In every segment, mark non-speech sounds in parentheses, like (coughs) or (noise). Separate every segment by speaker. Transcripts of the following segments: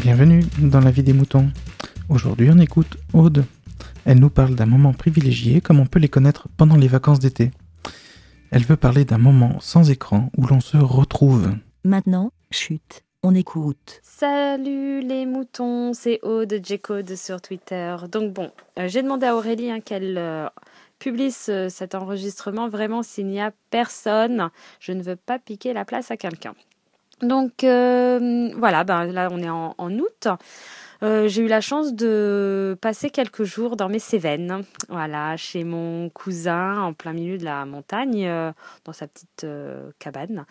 Speaker 1: Bienvenue dans la vie des moutons. Aujourd'hui, on écoute Aude. Elle nous parle d'un moment privilégié comme on peut les connaître pendant les vacances d'été. Elle veut parler d'un moment sans écran où l'on se retrouve.
Speaker 2: Maintenant, chute, on écoute.
Speaker 3: Salut les moutons, c'est Aude J-Code sur Twitter. Donc bon, euh, j'ai demandé à Aurélie hein, qu'elle euh, publie ce- cet enregistrement vraiment s'il n'y a personne. Je ne veux pas piquer la place à quelqu'un. Donc euh, voilà, ben, là on est en, août. Euh, j'ai eu la chance de passer quelques jours dans mes Cévennes, voilà, chez mon cousin en plein milieu de la montagne, euh, dans sa petite euh, cabane.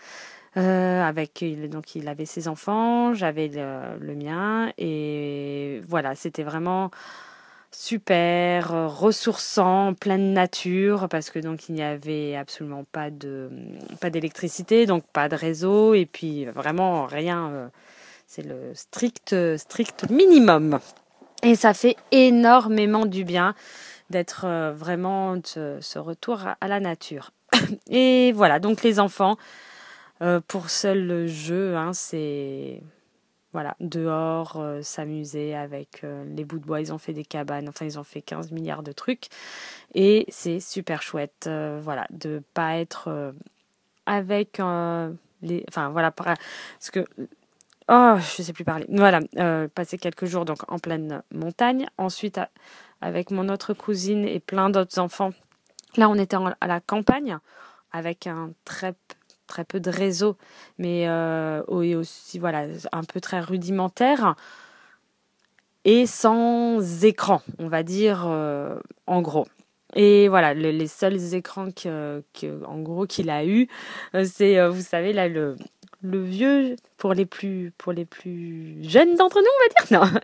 Speaker 3: Avec donc il avait ses enfants, j'avais le mien et voilà, c'était vraiment super euh, ressourçant, plein de nature parce que donc il n'y avait absolument pas de pas d'électricité, donc pas de réseau et puis vraiment rien euh, c'est le strict strict minimum. Et ça fait énormément du bien d'être euh, vraiment ce, retour à, la nature. (coughs) Et voilà, donc les enfants pour seul jeu, hein, c'est voilà, dehors, euh, s'amuser avec euh, les bouts de bois. Ils ont fait des cabanes, enfin, ils ont fait 15 milliards de trucs. Et c'est super chouette, euh, voilà, de pas être avec les. Enfin, voilà, par- parce que. Oh, je sais plus parler. Voilà, passer quelques jours donc en pleine montagne. Ensuite, avec mon autre cousine et plein d'autres enfants. Là, on était à la campagne avec un très très peu de réseau, mais euh, aussi voilà un peu très rudimentaire et sans écran, on va dire euh, en gros. Et voilà, le- les seuls écrans que, en gros qu'il a eu, euh, c'est vous savez là le vieux pour les plus pour les plus jeunes d'entre nous, on va dire (laughs) non,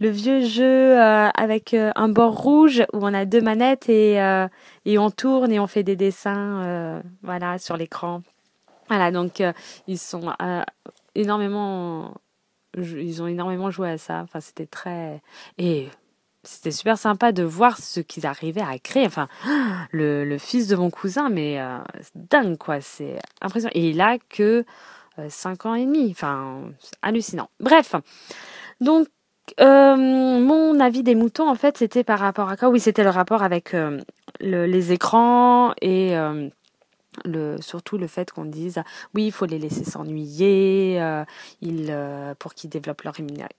Speaker 3: le vieux jeu avec un bord rouge où on a deux manettes et et on tourne et on fait des dessins voilà sur l'écran. Voilà, donc euh, ils sont euh, énormément ils ont énormément joué à ça. Enfin, c'était très et c'était super sympa de voir ce qu'ils arrivaient à créer. Enfin, le, le fils de mon cousin, mais euh, dingue quoi, c'est impressionnant. Et il a que euh, 5 ans et demi. Enfin, hallucinant. Bref, donc euh, mon avis des moutons, en fait, c'était par rapport à quoi? Oui, c'était le rapport avec euh, le- les écrans et euh, surtout le fait qu'on dise oui, il faut les laisser s'ennuyer euh, euh, pour qu'ils développent leur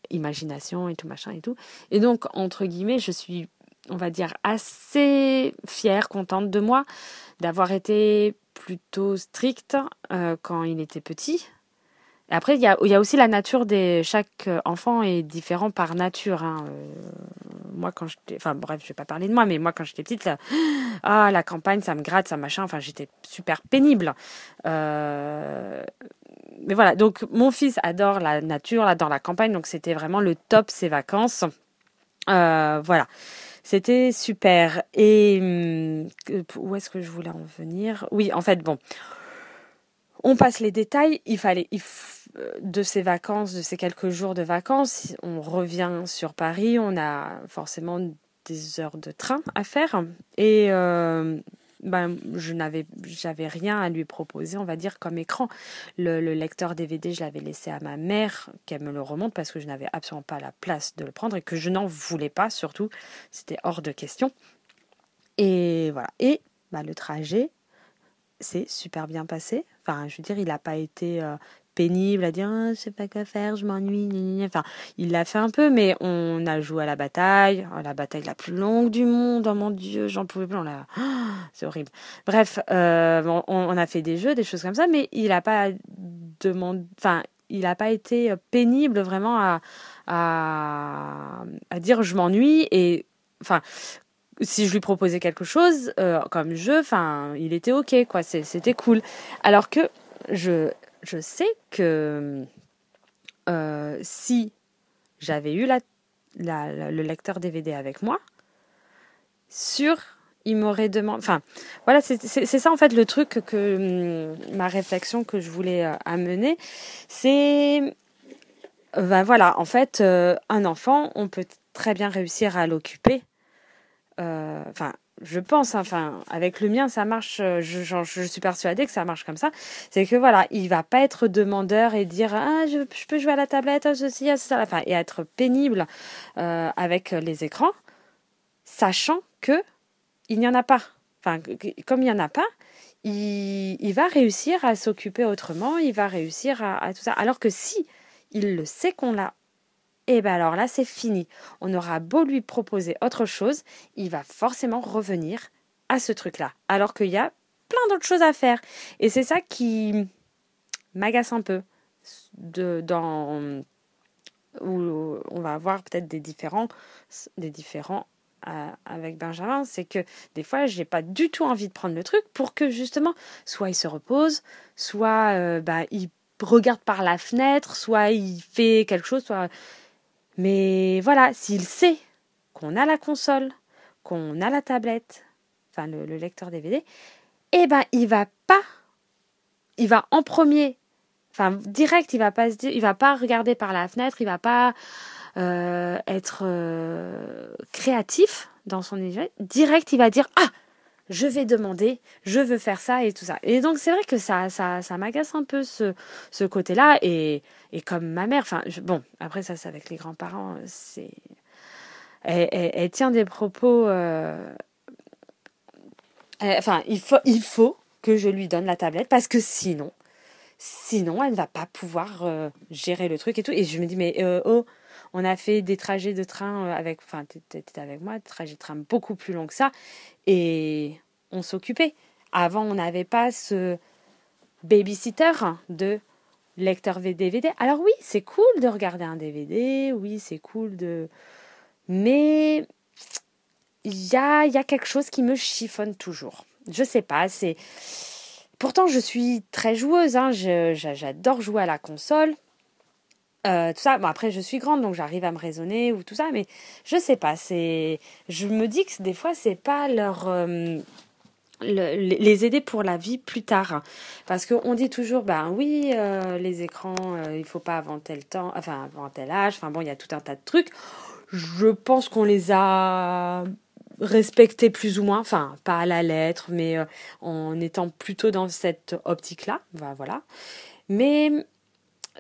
Speaker 3: imagination et tout machin et tout. Et donc, entre guillemets, je suis, on va dire, assez fière, contente de moi d'avoir été plutôt stricte euh, quand il était petit. Après, il y a, aussi la nature des. Chaque enfant est différent par nature. hein. Euh, moi, quand j'étais. Enfin, bref, je vais pas parler de moi, mais moi, quand j'étais petite, (gasps) ah, la campagne, ça me gratte, ça machin. Enfin, j'étais super pénible. Euh, mais voilà, donc mon fils adore la nature, adore la campagne, donc c'était vraiment le top ses vacances. Euh, voilà, c'était super. Et hum, où est-ce que je voulais en venir? Oui, en fait, bon, on passe les détails. Il fallait, il euh, de ces vacances, de ces quelques jours de vacances, on revient sur Paris. On a forcément des heures de train à faire et euh, ben, je n'avais j'avais rien à lui proposer, on va dire, comme écran. Le, le lecteur DVD, je l'avais laissé à ma mère qu'elle me le remonte parce que je n'avais absolument pas la place de le prendre et que je n'en voulais pas, surtout. C'était hors de question. Et voilà. Et bah, le trajet s'est super bien passé. Enfin, je veux dire, il n'a pas été euh, pénible à dire Ah, je sais pas quoi faire, je m'ennuie. Enfin, il l'a fait un peu, mais on a joué à la bataille, Oh, la bataille la plus longue du monde. Oh mon Dieu, j'en pouvais plus. On l'a- (gasps) c'est horrible. Bref, euh, on, a fait des jeux, des choses comme ça, mais il n'a pas demandé. Enfin, il n'a pas été pénible vraiment à, dire je m'ennuie et enfin si je lui proposais quelque chose euh, comme jeu enfin il était ok quoi c'était cool alors que je je sais que euh, si j'avais eu le lecteur DVD avec moi sur il m'aurait demandé enfin voilà c'est ça en fait le truc que hum, ma réflexion que je voulais euh, amener. C'est ben voilà en fait euh, un enfant on peut très bien réussir à l'occuper enfin je pense, enfin, avec le mien, ça marche, euh, je, suis persuadée que ça marche comme ça, c'est que voilà, il va pas être demandeur et dire, ah, je, peux jouer à la tablette, ah, ceci, ah, ça, enfin, et être pénible euh, avec les écrans, sachant que il n'y en a pas. Enfin, comme il n'y en a pas, il, il, va réussir à s'occuper autrement, il va réussir à, à, tout ça. Alors que si il le sait qu'on l'a et eh bien alors là, c'est fini. On aura beau lui proposer autre chose, il va forcément revenir à ce truc-là. Alors qu'il y a plein d'autres choses à faire. Et c'est ça qui m'agace un peu. De, dans, où on va avoir peut-être des différents, euh, avec Benjamin, c'est que des fois, j'ai pas du tout envie de prendre le truc pour que justement, soit il se repose, soit euh, bah, il regarde par la fenêtre, soit il fait quelque chose, soit mais voilà, s'il sait qu'on a la console, qu'on a la tablette, enfin le, lecteur DVD, eh ben il va pas, il va en premier, enfin direct, il va pas se il va pas regarder par la fenêtre, il va pas euh, être euh, créatif dans son. Direct, il va dire ah je vais demander, je veux faire ça et tout ça. Et donc c'est vrai que ça, ça, m'agace un peu ce, côté-là. Et, comme ma mère, bon, après ça c'est avec les grands-parents, c'est elle, elle, tient des propos. Euh, enfin, il faut, il faut que je lui donne la tablette parce que sinon, sinon elle ne va pas pouvoir euh, gérer le truc et tout. Et je me dis mais euh, oh on a fait des trajets de train euh, avec, enfin, tu étais avec moi, des trajets de train beaucoup plus longs que ça, et on s'occupait. Avant, on n'avait pas ce babysitter de lecteur DVD. Alors oui, c'est cool de regarder un DVD, oui, c'est cool de... Mais il y a, y a quelque chose qui me chiffonne toujours. Je sais pas, c'est... Pourtant, je suis très joueuse, hein. j'adore jouer à la console. Euh, tout ça. Bon, après, je suis grande, donc j'arrive à me raisonner ou tout ça, mais je sais pas. C'est, je me dis que des fois, c'est pas leur euh, les aider pour la vie plus tard, parce qu'on dit toujours, ben oui, euh, les écrans, il faut pas avant tel temps, enfin avant tel âge. Enfin bon, il y a tout un tas de trucs. Je pense qu'on les a respectés plus ou moins, enfin pas à la lettre, mais en étant plutôt dans cette optique-là. Ben, voilà. Mais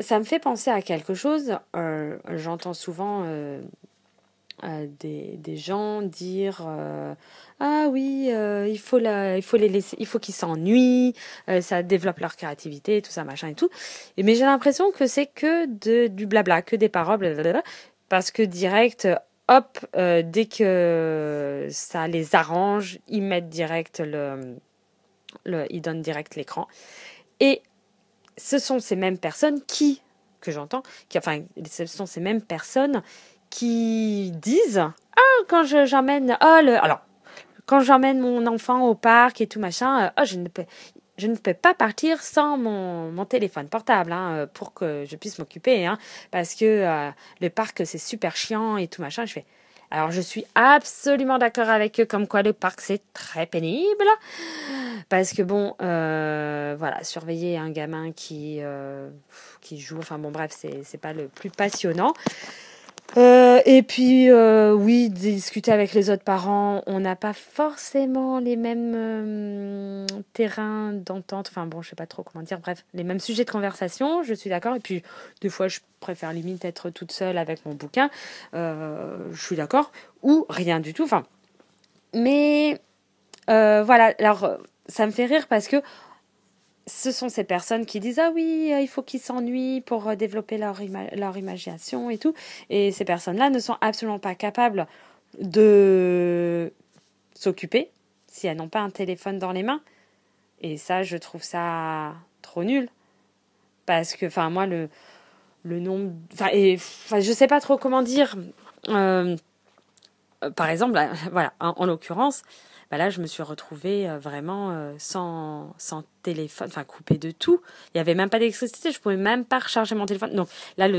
Speaker 3: ça me fait penser à quelque chose. Euh, j'entends souvent euh, euh, des, gens dire ah oui il faut les laisser il faut qu'ils s'ennuient ça développe leur créativité tout ça machin et tout mais j'ai l'impression que c'est que de, du blabla que des paroles blablabla, parce que direct hop dès que ça les arrange ils mettent direct le, le ils donnent direct l'écran et ce sont ces mêmes personnes qui, que j'entends, qui, enfin, ce sont ces mêmes personnes qui disent Ah, quand j'emmène. Oh, alors, quand j'emmène mon enfant au parc et tout machin, euh, oh, je ne peux. Je ne peux pas partir sans mon, mon téléphone portable hein, pour que je puisse m'occuper. Hein, parce que euh, le parc, c'est super chiant et tout machin. Je fais alors je suis absolument d'accord avec eux comme quoi le parc c'est très pénible. Parce que bon euh, voilà surveiller un gamin qui euh, qui joue enfin bon bref c'est pas le plus passionnant euh, et puis, euh, oui, discuter avec les autres parents, on n'a pas forcément les mêmes euh, terrains d'entente, enfin bon, je sais pas trop comment dire, bref, les mêmes sujets de conversation, je suis d'accord. Et puis, des fois, je préfère limite être toute seule avec mon bouquin, je suis d'accord, ou rien du tout, enfin. Mais, voilà, alors, ça me fait rire parce que ce sont ces personnes qui disent ah oui euh, il faut qu'ils s'ennuient pour euh, développer leur, leur imagination et tout. Et ces personnes là ne sont absolument pas capables de s'occuper si elles n'ont pas un téléphone dans les mains. Et ça je trouve ça trop nul. Parce que enfin moi le le nombre enfin et enfin je sais pas trop comment dire. Euh, par exemple voilà en l'occurrence bah là, je me suis retrouvée euh, vraiment euh, sans, sans téléphone, enfin coupée de tout. Il n'y avait même pas d'électricité, je pouvais même pas recharger mon téléphone. Donc là,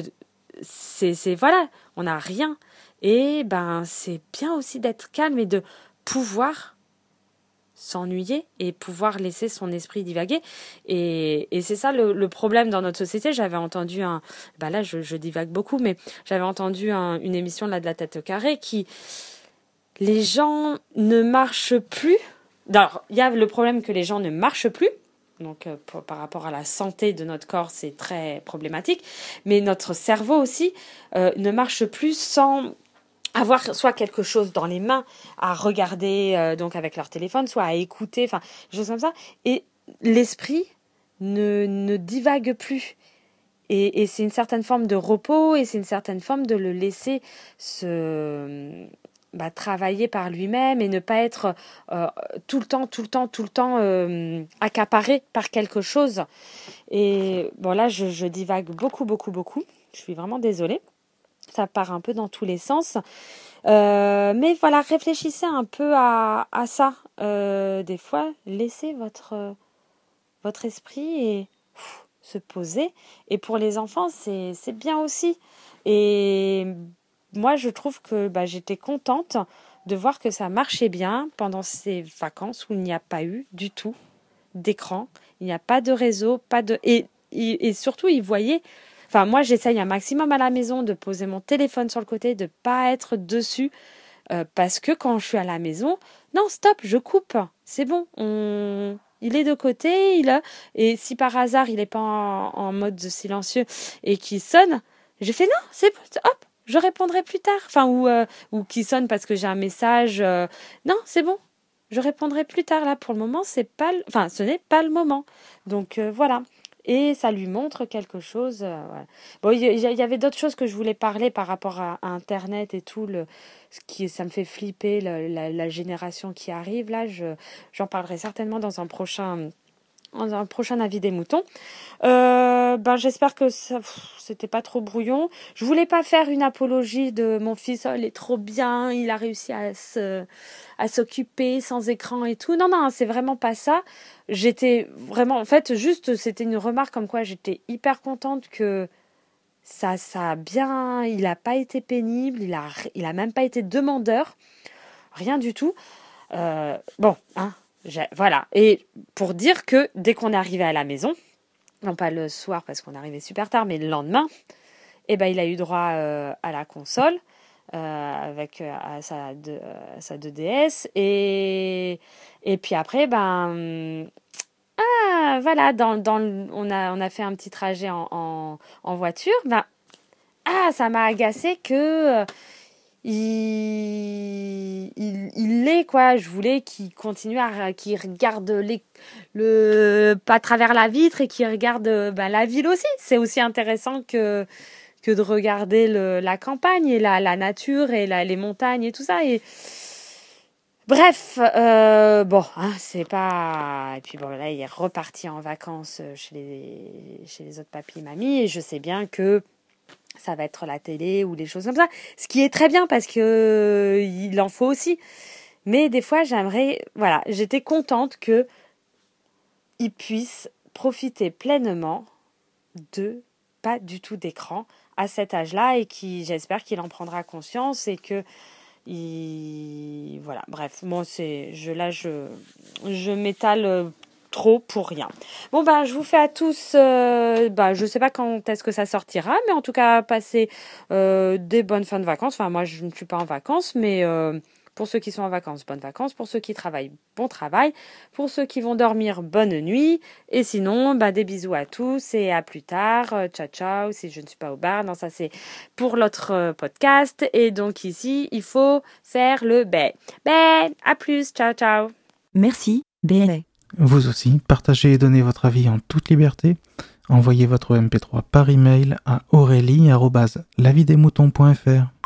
Speaker 3: c'est, voilà, on n'a rien. Et ben, c'est bien aussi d'être calme et de pouvoir s'ennuyer et pouvoir laisser son esprit divaguer. Et, et c'est ça le, problème dans notre société. J'avais entendu un, bah là je, divague beaucoup, mais j'avais entendu un, une émission là de la tête carrée qui les gens ne marchent plus. Alors, il y a le problème que les gens ne marchent plus. Donc, euh, par rapport à la santé de notre corps, c'est très problématique. Mais notre cerveau aussi euh, ne marche plus sans avoir soit quelque chose dans les mains à regarder euh, donc avec leur téléphone, soit à écouter, enfin, choses comme ça. Et l'esprit ne, ne divague plus. Et, et c'est une certaine forme de repos et c'est une certaine forme de le laisser se bah, travailler par lui-même et ne pas être euh, tout le temps, tout le temps, tout le temps euh, accaparé par quelque chose. Et bon là, je, divague beaucoup, beaucoup, beaucoup. Je suis vraiment désolée. Ça part un peu dans tous les sens. Euh, mais voilà, réfléchissez un peu à, ça. Des fois, laissez votre, votre esprit et se poser. Et pour les enfants, c'est bien aussi. Et moi, je trouve que bah, j'étais contente de voir que ça marchait bien pendant ces vacances où il n'y a pas eu du tout d'écran, il n'y a pas de réseau, pas de et, surtout ils voyaient. Enfin, moi, j'essaye un maximum à la maison de poser mon téléphone sur le côté, de pas être dessus, euh, parce que quand je suis à la maison, non, stop, je coupe, c'est bon, on, il est de côté, il et si par hasard il n'est pas en, en mode silencieux et qu'il sonne, je fais non, c'est hop, je répondrai plus tard. Enfin, ou, euh, ou qui sonne parce que j'ai un message. Euh, non, c'est bon. Je répondrai plus tard. Là, pour le moment, c'est pas. Enfin, ce n'est pas le moment. Donc euh, voilà. Et ça lui montre quelque chose. Bon, il y, avait d'autres choses que je voulais parler par rapport à, Internet et tout. Le, ce qui, ça me fait flipper la, génération qui arrive. Là, je, j'en parlerai certainement dans un prochain dans un prochain avis des moutons. Euh, ben j'espère que ça c'était pas trop brouillon. Je voulais pas faire une apologie de mon fils, oh, il est trop bien, il a réussi à se à s'occuper sans écran et tout. Non non, c'est vraiment pas ça. J'étais vraiment en fait juste c'était une remarque comme quoi j'étais hyper contente que ça ça a bien, il a pas été pénible, il a il a même pas été demandeur. Rien du tout. Euh, bon, hein, voilà. Et pour dire que dès qu'on arrivé à la maison, non pas le soir parce qu'on arrivé super tard, mais le lendemain, eh ben, il a eu droit euh, à la console euh, avec euh, à sa, sa 2DS. Et, et puis après, ben. Ah, voilà, dans, dans, on, a, on a fait un petit trajet en, en, en voiture. Ben, ah, ça m'a agacé que il, il, il l'est quoi. Je voulais qu'il continue à qu'il regarde les, le pas à travers la vitre et qu'il regarde bah, la ville aussi. C'est aussi intéressant que que de regarder le, la campagne et la, la nature et la, les montagnes et tout ça. Et bref, euh, bon, hein, c'est pas. Et puis bon là, il est reparti en vacances chez les chez les autres papis et mamies et je sais bien que ça va être la télé ou des choses comme ça. Ce qui est très bien parce que euh, il en faut aussi. Mais des fois, j'aimerais, voilà, j'étais contente que il puisse profiter pleinement de pas du tout d'écran à cet âge-là et qui, j'espère qu'il en prendra conscience et que il, voilà, bref, moi c'est, je là je, je m'étale trop pour rien. Bon ben je vous fais à tous, euh, bah je sais pas quand est-ce que ça sortira, mais en tout cas passez euh, des bonnes fins de vacances. Enfin moi je ne suis pas en vacances, mais euh, pour ceux qui sont en vacances, bonnes vacances. Pour ceux qui travaillent, bon travail. Pour ceux qui vont dormir, bonne nuit. Et sinon, bah, des bisous à tous et à plus tard. Euh, ciao, ciao. Si je ne suis pas au bar, non, ça c'est pour l'autre podcast. Et donc ici, il faut faire le bé. Bé, à plus. Ciao, ciao.
Speaker 2: Merci, bé.
Speaker 1: Vous aussi, partagez et donnez votre avis en toute liberté. Envoyez votre MP3 par email à aurélie.lavidemouton.fr.